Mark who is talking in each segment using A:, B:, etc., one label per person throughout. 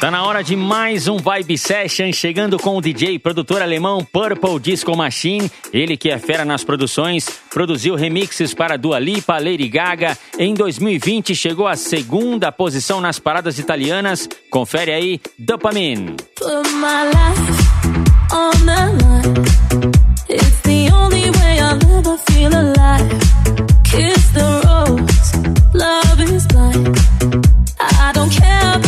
A: Tá na hora de mais um Vibe Session, chegando com o DJ produtor alemão Purple Disco Machine. Ele que é fera nas produções, produziu remixes para Dua Lipa, Lady Gaga. Em 2020 chegou à segunda posição nas paradas italianas. Confere aí, Dopamine. Put my life on the line. It's the only way I'll ever feel alive. Kiss the rose, love is blind. I don't care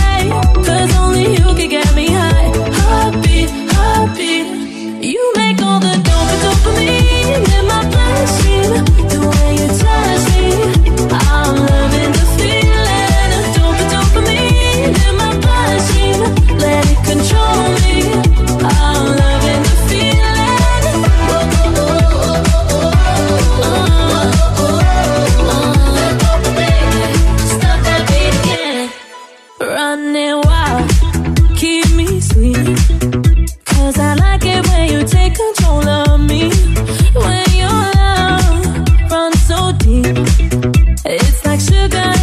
A: sugar.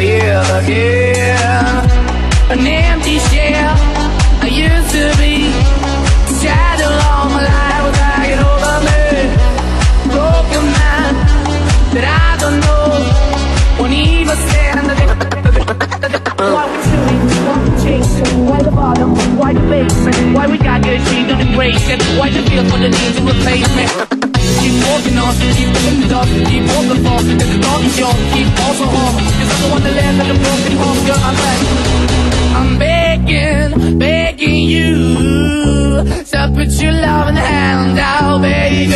A: live again. An empty shell I used to be. Shadow all my life was hanging over me. Broken man that I don't know won't even stand. Why we shooting? Why we chasing? Why the bottom? Why the basement? Why we got good, she don't embrace it? Why you feel for the need to replace me? keep walking on Keep moving up, keep walking for Cause the dog is yours, keep also home Cause I'm the one that lives like a broken home Girl, I'm back. I'm begging, begging you To put your loving hand out, baby.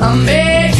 A: I'm begging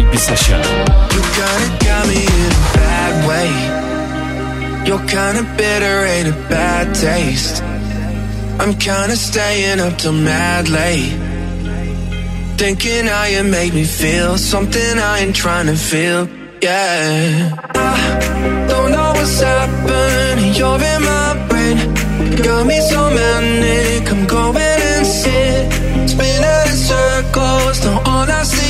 A: Vibe Session. You kinda got me in a bad way. You're kinda bitter, ain't a bad taste. I'm
B: kinda staying up
C: till mad late. Thinking how you make me feel something I ain't trying to feel. Yeah. I don't know what's happening. You're in my brain. Got me so manic. I'm going insane. Spinning in circles.
D: Don't honestly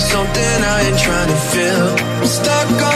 D: something I ain't trying to feel. I'm stuck on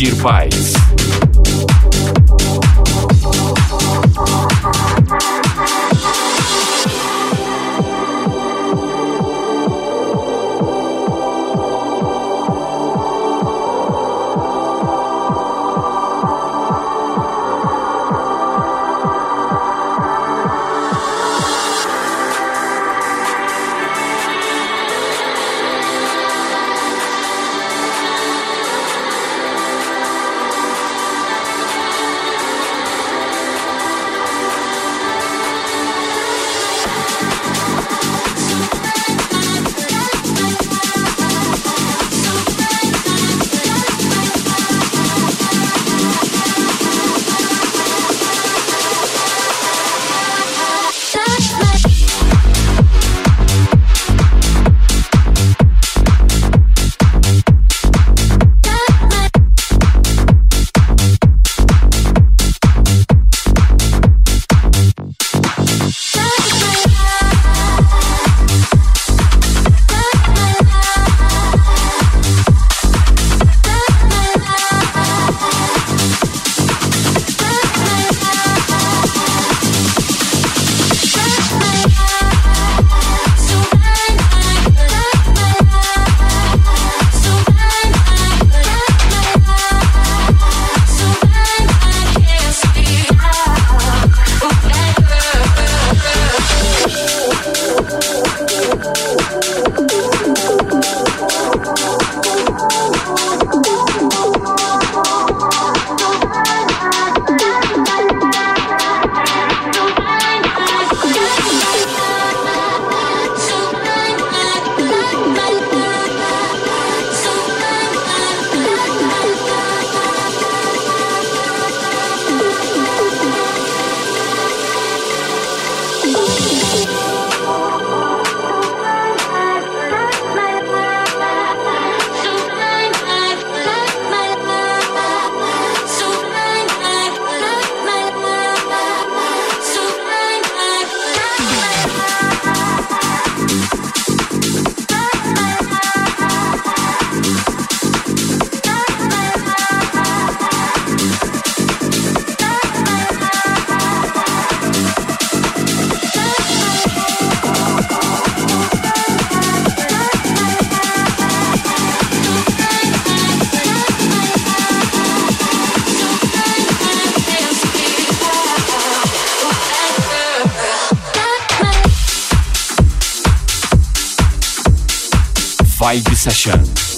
D: Sentir Paz. Session.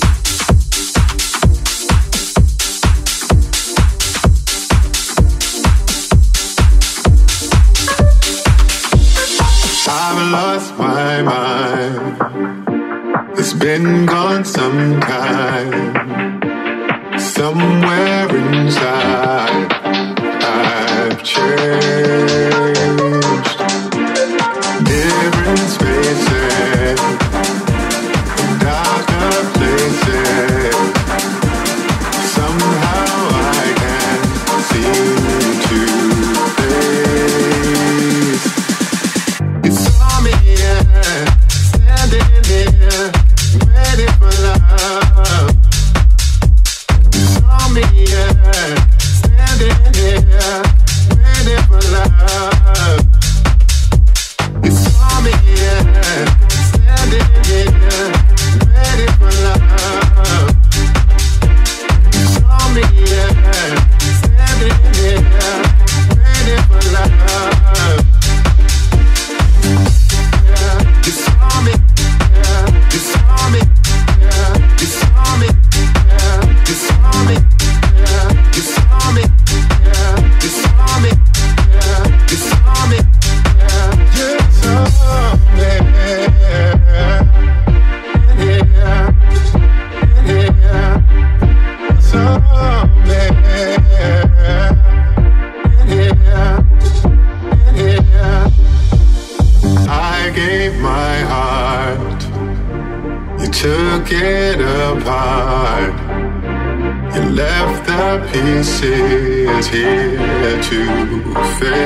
D: here to fail.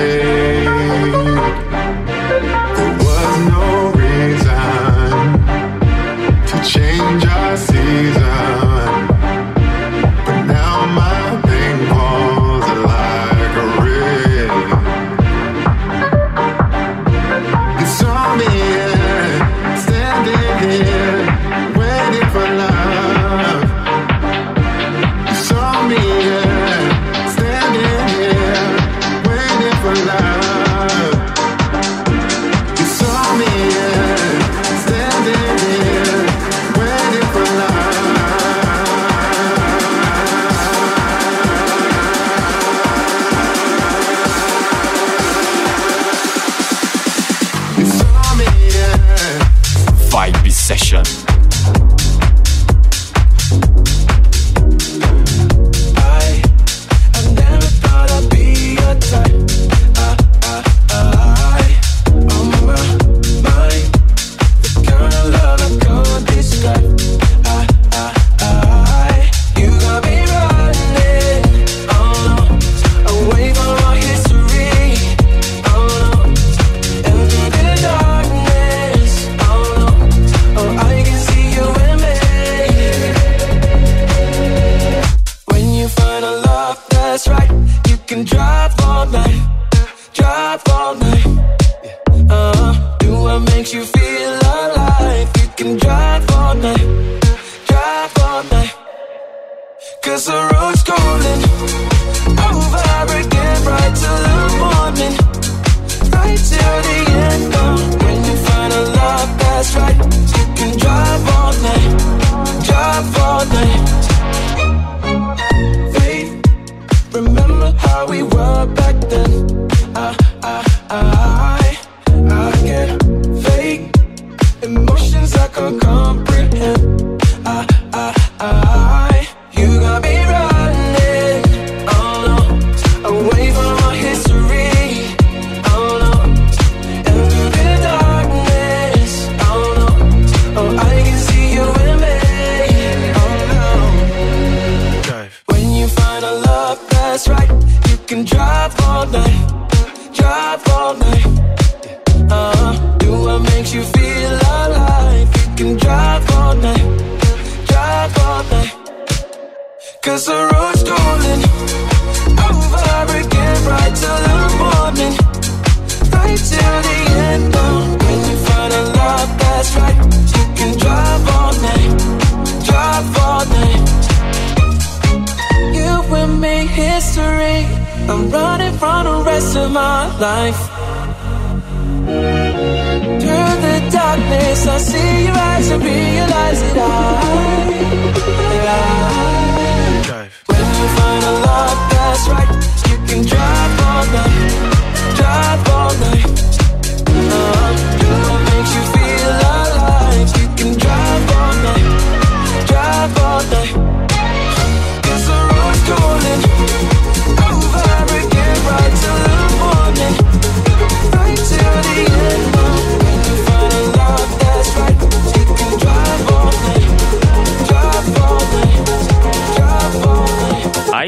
D: I
E: see your
F: eyes are be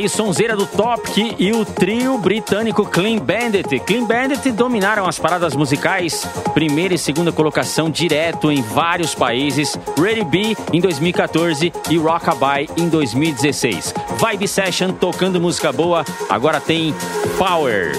G: sonzeira do Topic e o trio britânico Clean Bandit. Clean Bandit dominaram as paradas musicais, primeira e segunda colocação direto em vários países, Ready B em 2014 e Rockabye em 2016. Vibe Session tocando música boa, agora tem Power.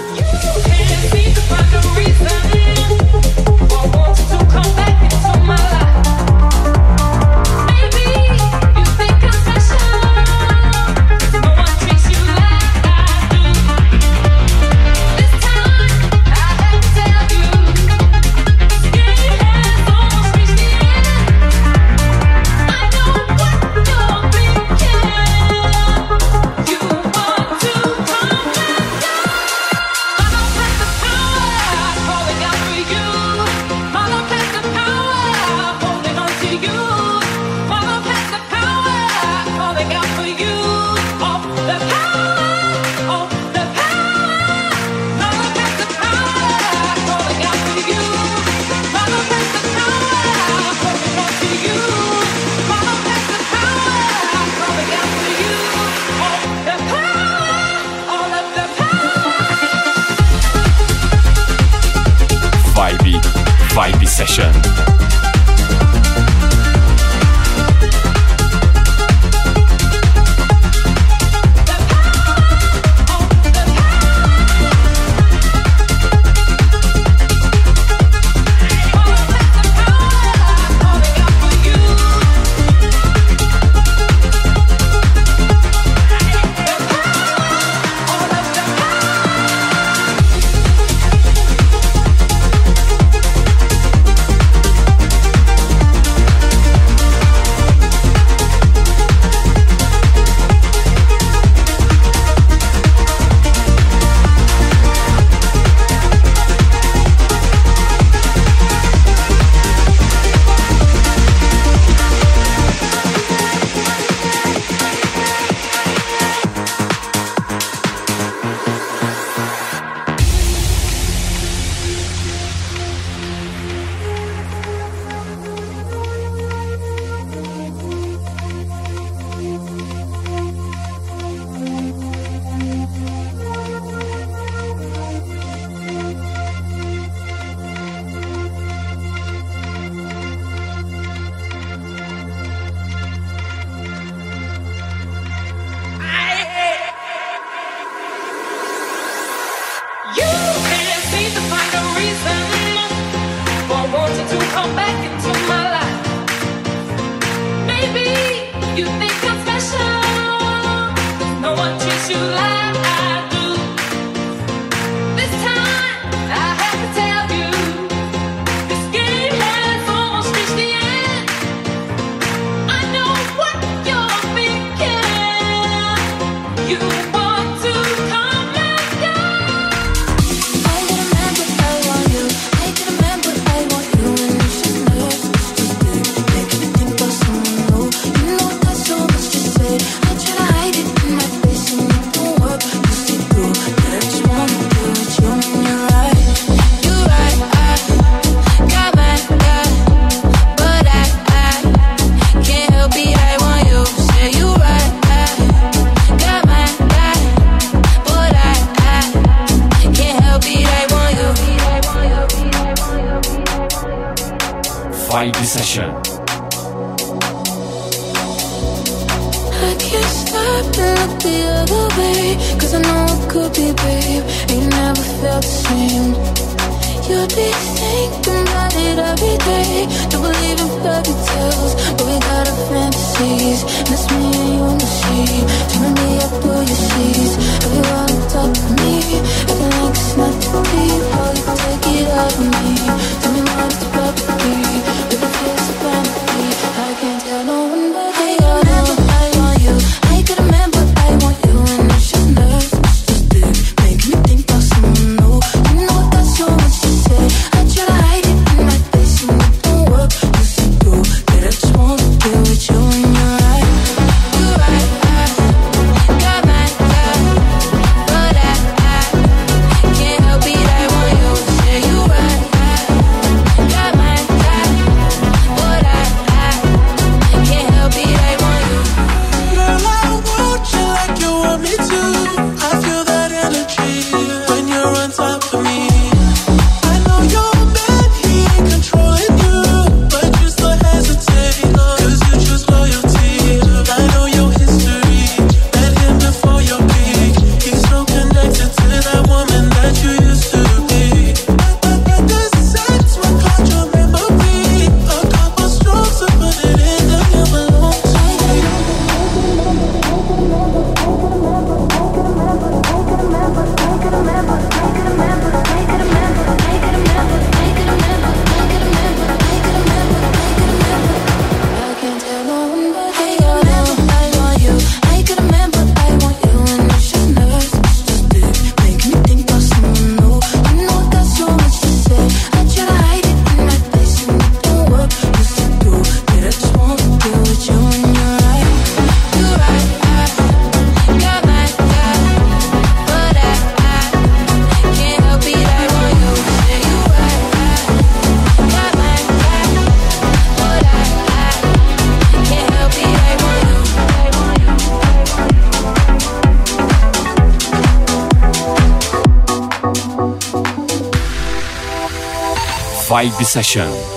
A: Vibe Session. Vibe Session.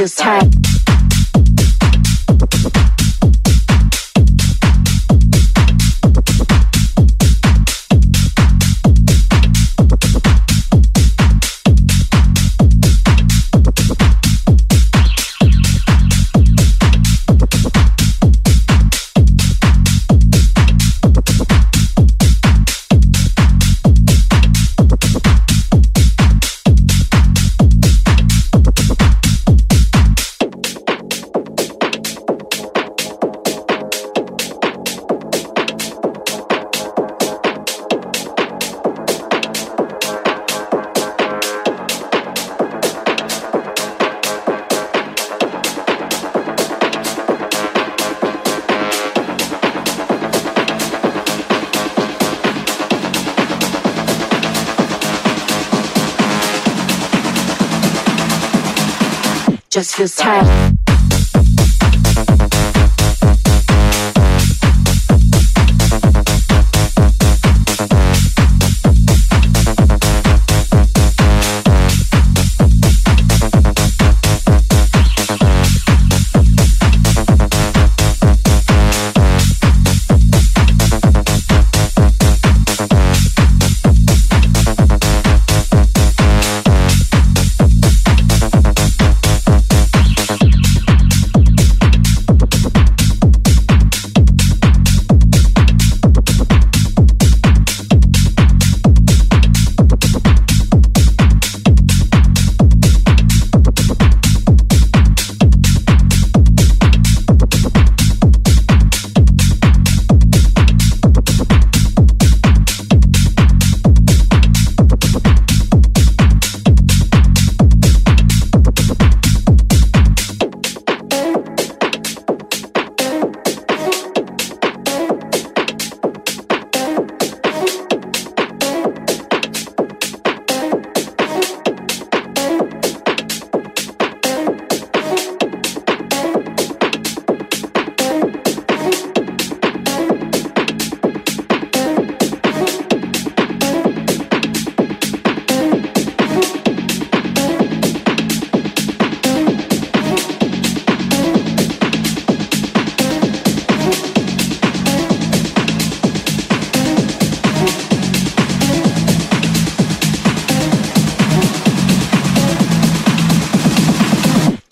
H: Feels tight. Just feels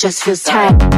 H: Just feels tight.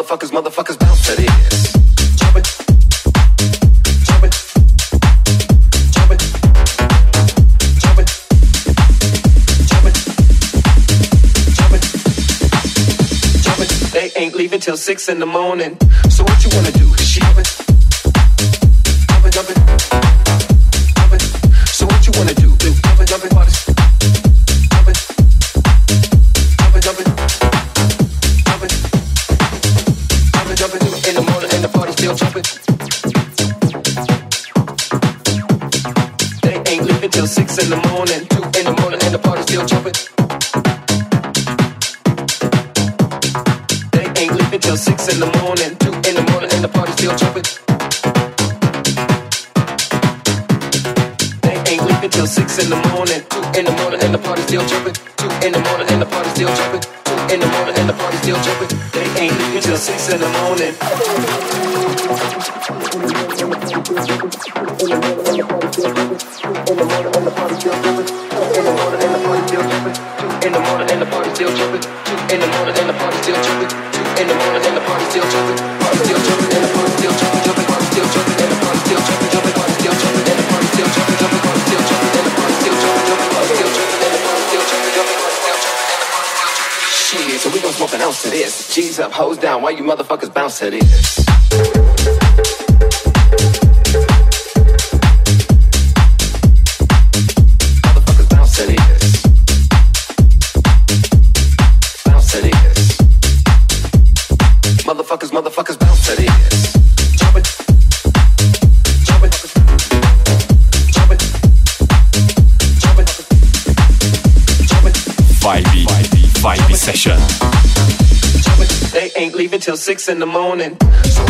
H: Motherfuckers, motherfuckers bounce to this. Jump it. Jump it. Jump it. Jump it. They ain't leaving till six in the morning. So what you wanna do? Jump it. In the morning. Two in the morning and the party still jumping. They ain't leaving till six in the morning. Two in the morning and the party still jumping. They ain't leaving till six in the morning. Two in the morning and the party still jumping. Two in the morning and the party still jumping. Two in the morning and the party still jumping. They ain't leaving till six in the morning. Still jumping. In the morning and the party still jumping. In the morning and the party still jumping. Shit, so we gon' smoke an ounce of this. G's up, hoes down, why you motherfuckers bounce to this?
G: Session.
H: They ain't leaving till six in the morning.
G: Vibe,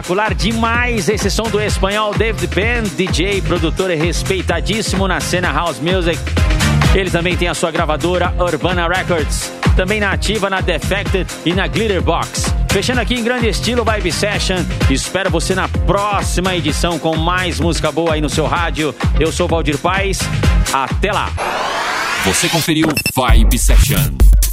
I: Espetacular demais esse som do espanhol David Penn, DJ, produtor respeitadíssimo na cena House Music. Ele também tem a sua gravadora Urbana Records, também na ativa na Defected e na Glitterbox. Fechando aqui em grande estilo Vibe Session. Espero você na próxima edição com mais música boa aí no seu rádio. Eu sou Valdir Paz. Até lá.
J: Você conferiu Vibe Session.